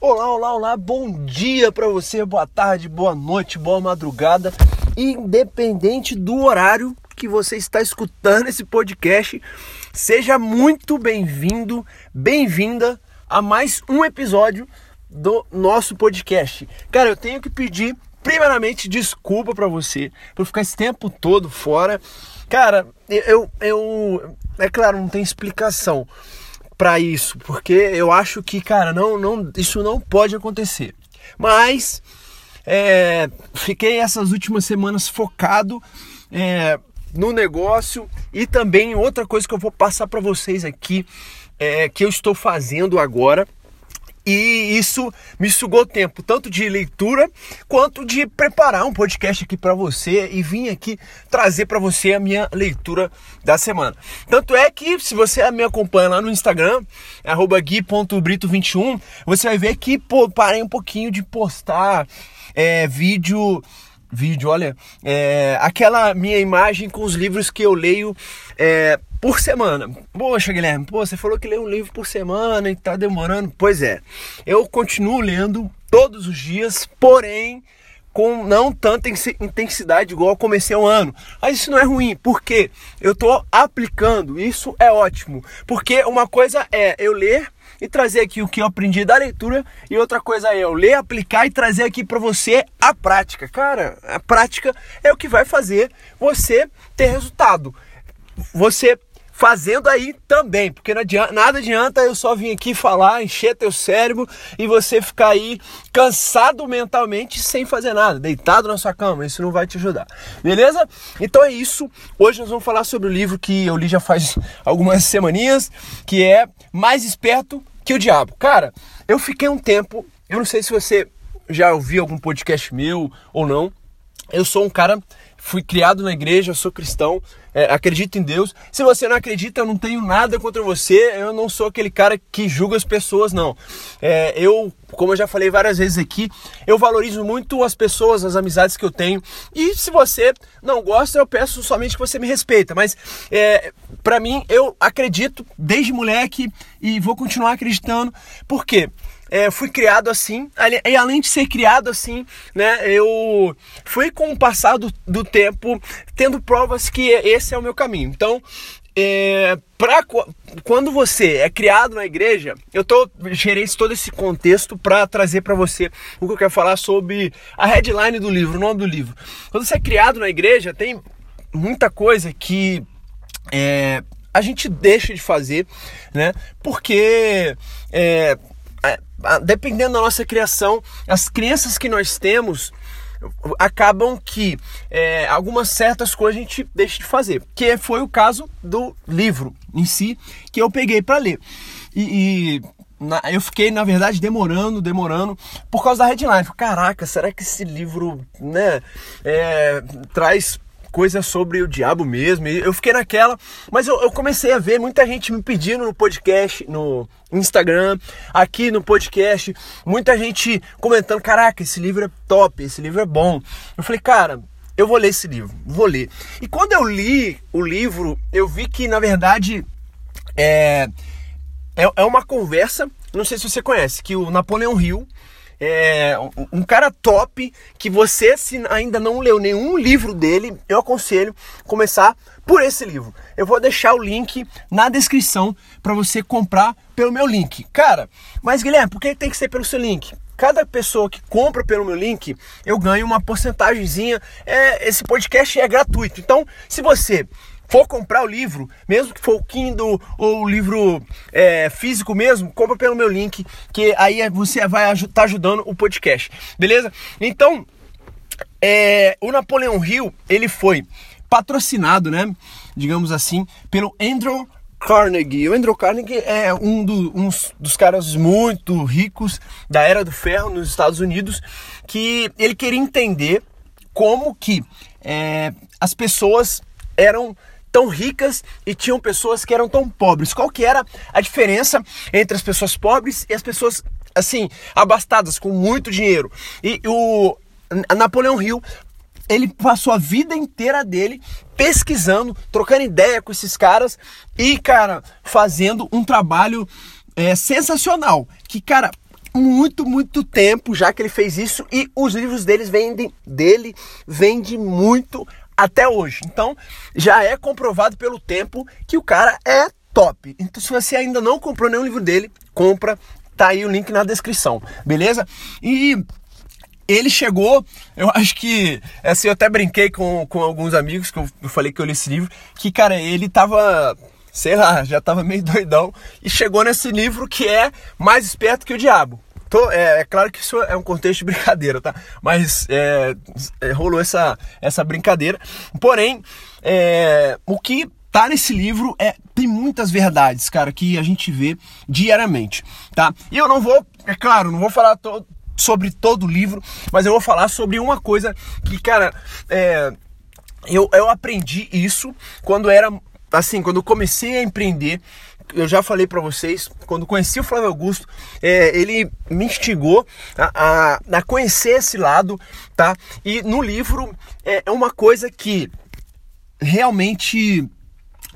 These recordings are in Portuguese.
Olá, olá, olá, bom dia para você, boa tarde, boa noite, boa madrugada, independente do horário que você está escutando esse podcast, seja muito bem-vindo, bem-vinda a mais um episódio do nosso podcast. Cara, eu tenho que pedir primeiramente desculpa para você por ficar esse tempo todo fora. Cara, eu, eu é claro, não tem explicação para isso, porque eu acho que, cara, não, não, isso não pode acontecer. Mas é, fiquei essas últimas semanas focado é, no negócio e também outra coisa que eu vou passar para vocês aqui é, que eu estou fazendo agora e isso me sugou tempo, tanto de leitura quanto de preparar um podcast aqui para você e vim aqui trazer para você a minha leitura da semana. Tanto é que se você me acompanha lá no Instagram, gui.brito21, você vai ver que pô, parei um pouquinho de postar é, vídeo vídeo, olha, é, aquela minha imagem com os livros que eu leio é, por semana. Poxa, Guilherme, pô, você falou que lê um livro por semana e tá demorando. Pois é, eu continuo lendo todos os dias, porém com não tanta intensidade igual comecei o ano. Mas isso não é ruim, porque eu estou aplicando, isso é ótimo. Porque uma coisa é eu ler e trazer aqui o que eu aprendi da leitura e outra coisa é eu ler, aplicar e trazer aqui para você a prática. Cara, a prática é o que vai fazer você ter resultado. Você fazendo aí também, porque adianta, nada adianta eu só vir aqui falar, encher teu cérebro e você ficar aí cansado mentalmente sem fazer nada, deitado na sua cama, isso não vai te ajudar, beleza? Então é isso, hoje nós vamos falar sobre o livro que eu li já faz algumas semaninhas, que é Mais Esperto que o Diabo. Cara, eu fiquei um tempo, eu não sei se você já ouviu algum podcast meu ou não, eu sou um cara fui criado na igreja, sou cristão, é, acredito em Deus. Se você não acredita, eu não tenho nada contra você, eu não sou aquele cara que julga as pessoas, não. É, eu, como eu já falei várias vezes aqui, eu valorizo muito as pessoas, as amizades que eu tenho. E se você não gosta, eu peço somente que você me respeita. Mas, é, para mim, eu acredito desde moleque e vou continuar acreditando. Por quê? É, fui criado assim, e além de ser criado assim, né, eu fui com o passar do, do tempo tendo provas que esse é o meu caminho. Então, é, pra, quando você é criado na igreja, eu tô gerei todo esse contexto para trazer para você o que eu quero falar sobre a headline do livro, o nome do livro. Quando você é criado na igreja, tem muita coisa que é, a gente deixa de fazer, né? Porque é, dependendo da nossa criação, as crenças que nós temos acabam que é, algumas certas coisas a gente deixa de fazer, que foi o caso do livro em si que eu peguei para ler. E, e eu fiquei, na verdade, demorando, demorando, por causa da headline. Caraca, será que esse livro né, é, traz coisa sobre o diabo mesmo. E eu fiquei naquela, mas eu, eu, comecei a ver muita gente me pedindo no podcast, no Instagram, aqui no podcast, muita gente comentando: caraca, esse livro é top, esse livro é bom. Eu falei, cara. Eu vou ler esse livro, vou ler. E quando eu li o livro, eu vi que na verdade é, é, é uma conversa. Não sei se você conhece, que o Napoleão Hill é, um cara top que você, se ainda não leu nenhum livro dele, eu aconselho começar por esse livro. Eu vou deixar o link na descrição para você comprar pelo meu link. Cara, mas Guilherme, por que tem que ser pelo seu link? Cada pessoa que compra pelo meu link, eu ganho uma porcentagemzinha. É, esse podcast é gratuito. Então, se você for comprar o livro, mesmo que for o Kindle ou o livro é, físico mesmo, compra pelo meu link, que aí você vai estar tá ajudando o podcast, beleza? Então, é, o Napoleão Hill, ele foi patrocinado, né, digamos assim, pelo Andrew Carnegie. O Andrew Carnegie é um, do, um dos caras muito ricos da Era do Ferro nos Estados Unidos, que ele queria entender como que é, as pessoas eram tão ricas e tinham pessoas que eram tão pobres. Qual que era a diferença entre as pessoas pobres e as pessoas assim abastadas com muito dinheiro? E o Napoleão Hill ele passou a vida inteira dele pesquisando, trocando ideia com esses caras e, cara, fazendo um trabalho é, sensacional. Que, cara, muito, muito tempo já que ele fez isso e os livros deles vendem, dele vende muito até hoje. Então, já é comprovado pelo tempo que o cara é top. Então, se você ainda não comprou nenhum livro dele, compra. Tá aí o link na descrição, beleza? E ele chegou, eu acho que, assim, eu até brinquei com, com alguns amigos que eu, eu falei que eu li esse livro, que, cara, ele tava sei lá, já tava meio doidão e chegou nesse livro que é mais esperto que o diabo. Tô, é, é, claro que isso é um contexto de brincadeira, tá? Mas é, é, rolou essa, essa brincadeira. Porém, é, o que tá nesse livro é tem muitas verdades, cara, que a gente vê diariamente, tá? E eu não vou, é claro, não vou falar to sobre todo o livro, mas eu vou falar sobre uma coisa que, cara, é, eu, eu aprendi isso quando era assim, quando eu comecei a empreender eu já falei para vocês, quando conheci o Flávio Augusto, é, ele me instigou a, a, a, conhecer esse lado, tá? E no livro é, é uma coisa que realmente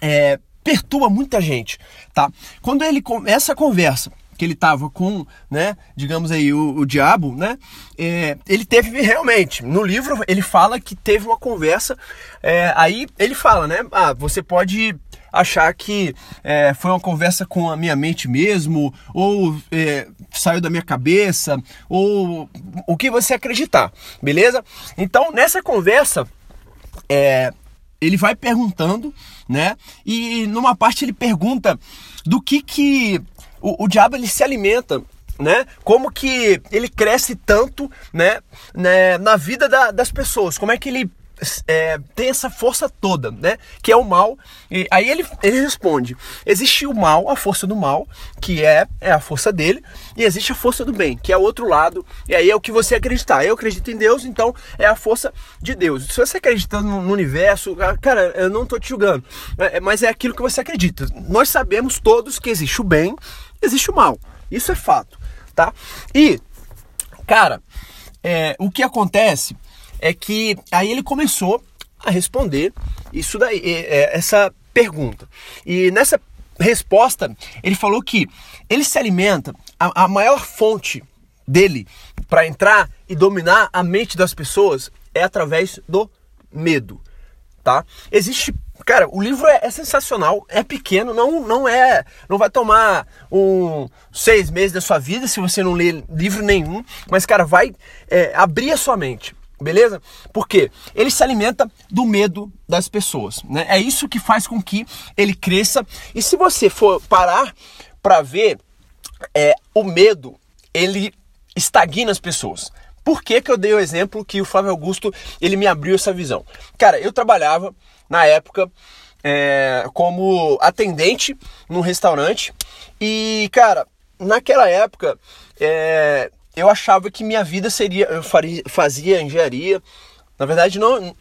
é, perturba muita gente, tá? Quando ele começa a conversa que ele estava com, né, digamos aí, o, o diabo, né, é, ele teve realmente, no livro ele fala que teve uma conversa, é, aí ele fala, né, ah, você pode achar que é, foi uma conversa com a minha mente mesmo, ou é, saiu da minha cabeça, ou o que você acreditar, beleza? Então, nessa conversa, é, ele vai perguntando, né? E numa parte ele pergunta do que que o, o diabo ele se alimenta né? Como que ele cresce tanto, né? né na vida da, das pessoas? Como é que ele é, tem essa força toda, né? Que é o mal. E aí ele, ele responde: existe o mal, a força do mal, que é, é a força dele, e existe a força do bem, que é o outro lado. E aí é o que você acreditar. Eu acredito em Deus, então é a força de Deus. Se você acredita no, no universo, cara, eu não tô te julgando, é, mas é aquilo que você acredita. Nós sabemos todos que existe o bem, existe o mal. Isso é fato, tá? E, cara, é, o que acontece é que aí ele começou a responder isso daí, é, essa pergunta. E nessa resposta, ele falou que ele se alimenta, a, a maior fonte dele para entrar e dominar a mente das pessoas é através do medo, tá? Existe Cara, o livro é, é, sensacional, é pequeno, não, não é. Não vai tomar um seis meses da sua vida se você não ler livro nenhum, mas, cara, vai é, abrir a sua mente. Beleza? Porque ele se alimenta do medo das pessoas. Né? É isso que faz com que ele cresça. E se você for parar para ver, é, o medo ele estagna as pessoas. Por que, que eu dei o exemplo que o Flávio Augusto ele me abriu essa visão? Cara, eu trabalhava na época é, como atendente num restaurante e, cara, naquela época é, eu achava que minha vida seria. Eu faria, fazia engenharia. Na verdade, não.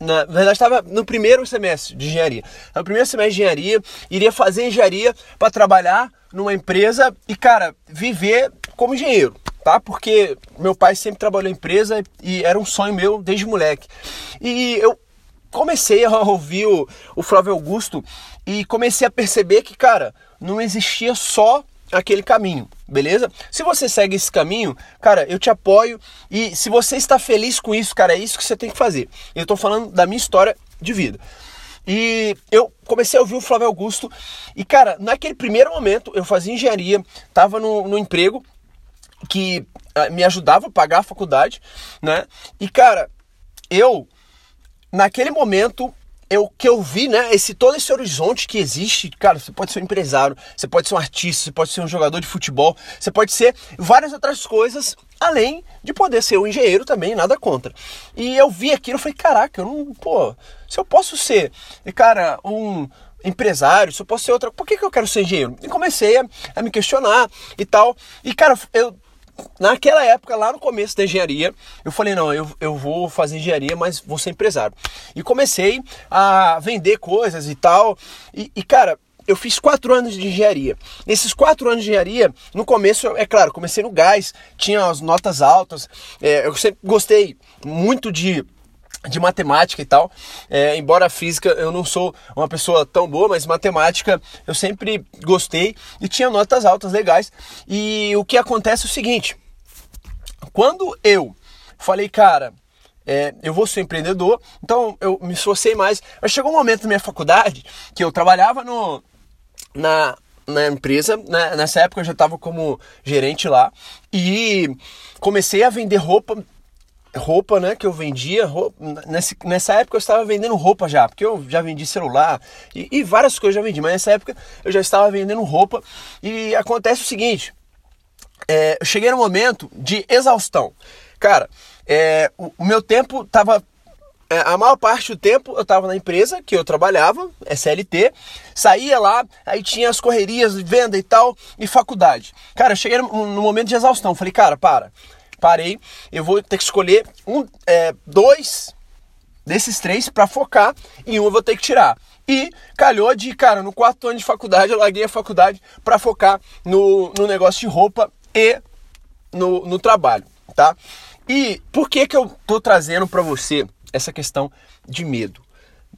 Na verdade, estava no primeiro semestre de engenharia. No primeiro semestre de engenharia, iria fazer engenharia para trabalhar numa empresa e, cara, viver como engenheiro, tá? Porque meu pai sempre trabalhou em empresa e era um sonho meu desde moleque. E eu comecei a ouvir o, o Flávio Augusto e comecei a perceber que, cara, não existia só aquele caminho, beleza? Se você segue esse caminho, cara, eu te apoio e se você está feliz com isso, cara, é isso que você tem que fazer. Eu estou falando da minha história de vida. E eu comecei a ouvir o Flávio Augusto e, cara, naquele primeiro momento eu fazia engenharia, tava no, no emprego que uh, me ajudava a pagar a faculdade, né? E, cara, eu, naquele momento, eu que eu vi, né, esse todo esse horizonte que existe, cara, você pode ser um empresário, você pode ser um artista, você pode ser um jogador de futebol, você pode ser várias outras coisas, além de poder ser um engenheiro também, nada contra. E eu vi aquilo, eu falei, caraca, eu não, pô, se eu posso ser, cara, um empresário, se eu posso ser outra, por que, que eu quero ser engenheiro? E comecei a, a me questionar e tal. E cara, eu naquela época, lá no começo da engenharia, eu falei, não, eu, eu vou fazer engenharia, mas vou ser empresário. E comecei a vender coisas e tal. E, e cara, eu fiz quatro anos de engenharia. Nesses quatro anos de engenharia, no começo, é claro, comecei no gás, tinha as notas altas. É, eu sempre gostei muito de de matemática e tal. É, embora física eu não sou uma pessoa tão boa, mas matemática eu sempre gostei e tinha notas altas legais. E o que acontece é o seguinte: quando eu falei, cara, é, eu vou ser empreendedor, então eu me esforcei mais. Mas chegou um momento na minha faculdade que eu trabalhava no, na, na empresa, né? nessa época eu já estava como gerente lá e comecei a vender roupa roupa, né, que eu vendia, roupa, nessa, nessa época eu estava vendendo roupa já, porque eu já vendi celular e, e, várias coisas eu já vendi, mas nessa época eu já estava vendendo roupa e acontece o seguinte, é, eu cheguei no momento de exaustão, cara, é, o, o, meu tempo estava é, a maior parte do tempo eu estava na empresa que eu trabalhava, SLT, saía lá, aí tinha as correrias de venda e tal, e faculdade. Cara, eu cheguei no momento de exaustão, falei, cara, para, parei, eu vou ter que escolher um, é, dois desses três para focar e um eu vou ter que tirar. E calhou de, cara, no quarto ano de faculdade eu larguei a faculdade para focar no, no negócio de roupa e no, no trabalho, tá? E por que que eu tô trazendo para você essa questão de medo?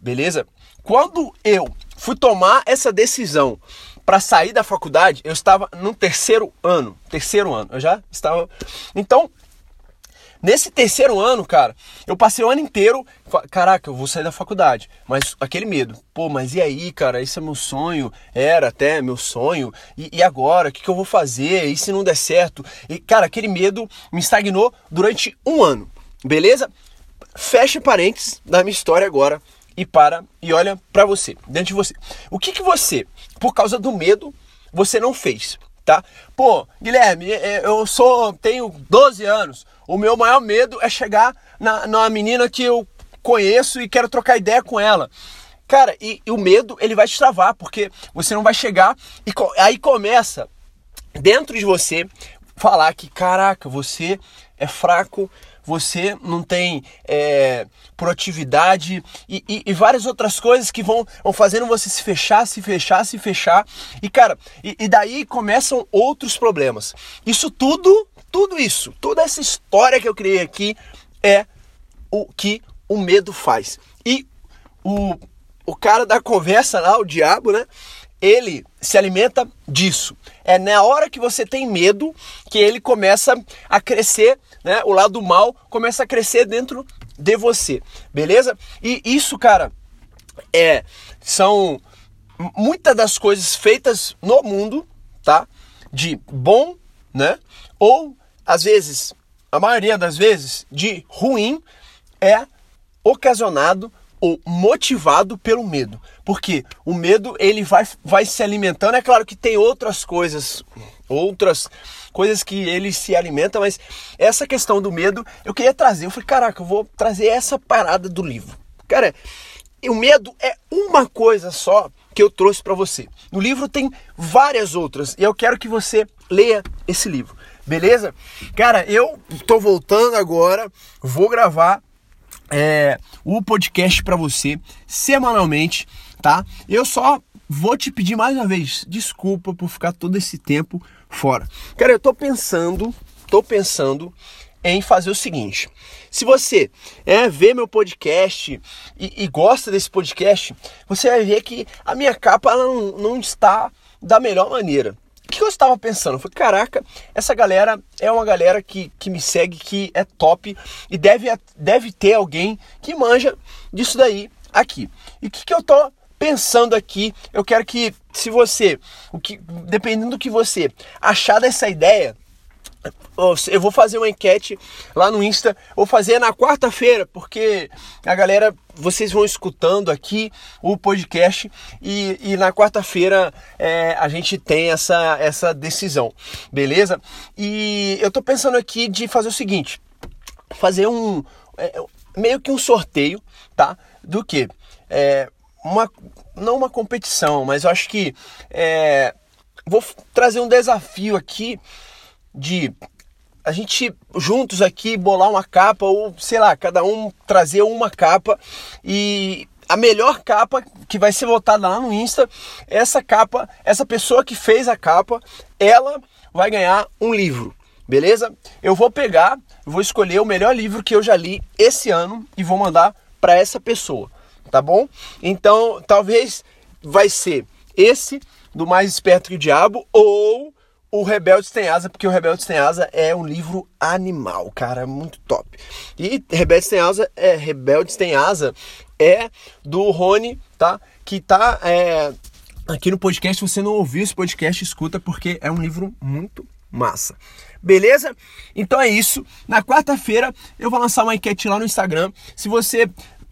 Beleza? Quando eu fui tomar essa decisão para sair da faculdade, eu estava no terceiro ano. Terceiro ano, eu já estava. Então, nesse terceiro ano, cara, eu passei o ano inteiro. Caraca, eu vou sair da faculdade. Mas aquele medo. Pô, mas e aí, cara? Esse é meu sonho. Era até meu sonho. E, e agora? O que, que eu vou fazer? E se não der certo? E, cara, aquele medo me estagnou durante um ano. Beleza? Fecha parênteses da minha história agora e para e olha para você, dentro de você. O que que você, por causa do medo, você não fez, tá? Pô, Guilherme, é, é, eu sou tenho 12 anos. O meu maior medo é chegar na, na menina que eu conheço e quero trocar ideia com ela. Cara, e, e o medo ele vai te travar, porque você não vai chegar e aí começa dentro de você falar que, caraca, você é fraco, você não tem é, proatividade e, e, e, várias outras coisas que vão, vão fazendo você se fechar, se fechar, se fechar. E cara, e, e daí começam outros problemas. Isso tudo, tudo isso, toda essa história que eu criei aqui é o que o medo faz. E o, o cara da conversa lá, o diabo, né? Ele se alimenta disso. É na hora que você tem medo que ele começa a crescer, né? O lado mal começa a crescer dentro de você, beleza? E isso, cara, é são muitas das coisas feitas no mundo, tá? De bom, né? Ou às vezes, a maioria das vezes, de ruim é ocasionado ou motivado pelo medo. Porque o medo ele vai, vai se alimentando. É claro que tem outras coisas, outras coisas que ele se alimenta, mas essa questão do medo eu queria trazer. Eu falei, caraca, eu vou trazer essa parada do livro. Cara, o medo é uma coisa só que eu trouxe para você. No livro tem várias outras e eu quero que você leia esse livro. Beleza? Cara, eu tô voltando agora, vou gravar é, o podcast para você semanalmente, tá? Eu só vou te pedir mais uma vez desculpa por ficar todo esse tempo fora. Cara, eu tô pensando, tô pensando em fazer o seguinte. Se você é, vê meu podcast e, e, gosta desse podcast, você vai ver que a minha capa não, não está da melhor maneira. O que eu estava pensando? Foi, caraca, essa galera é uma galera que, que me segue, que é top e deve, deve ter alguém que manja disso daí aqui. E o que, que eu tô pensando aqui? Eu quero que, se você, o que, dependendo do que você achar dessa ideia, eu vou fazer uma enquete lá no Insta, vou fazer na quarta-feira, porque a galera, vocês vão escutando aqui o podcast e, e na quarta-feira é, a gente tem essa, essa decisão, beleza? E eu tô pensando aqui de fazer o seguinte, fazer um, é, meio que um sorteio, tá? Do que? É, uma, não uma competição, mas eu acho que é, vou trazer um desafio aqui de a gente juntos aqui bolar uma capa ou sei lá, cada um trazer uma capa e a melhor capa que vai ser votada lá no Insta, essa capa, essa pessoa que fez a capa, ela vai ganhar um livro. beleza? Eu vou pegar, vou escolher o melhor livro que eu já li esse ano e vou mandar para essa pessoa, tá bom? Então, talvez vai ser esse do Mais Esperto que o Diabo ou o Rebeldes Tem Asa, porque o Rebeldes Tem Asa é um livro animal, cara, muito top. E Rebeldes Tem Asa é Rebeldes Tem Asa é do Rony, tá? Que tá é, aqui no podcast. Se você não ouviu esse podcast, escuta porque é um livro muito massa. Beleza? Então é isso. Na quarta-feira eu vou lançar uma enquete lá no Instagram. Se você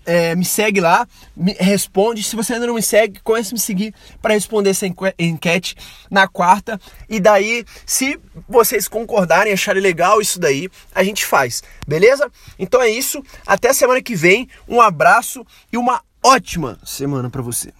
é, me segue lá, me responde. Se você ainda não me segue, comece a me seguir para responder essa enquete na quarta. E daí, se vocês concordarem, acharem legal isso daí, a gente faz, beleza? Então é isso. Até semana que vem. Um abraço e uma ótima semana para você.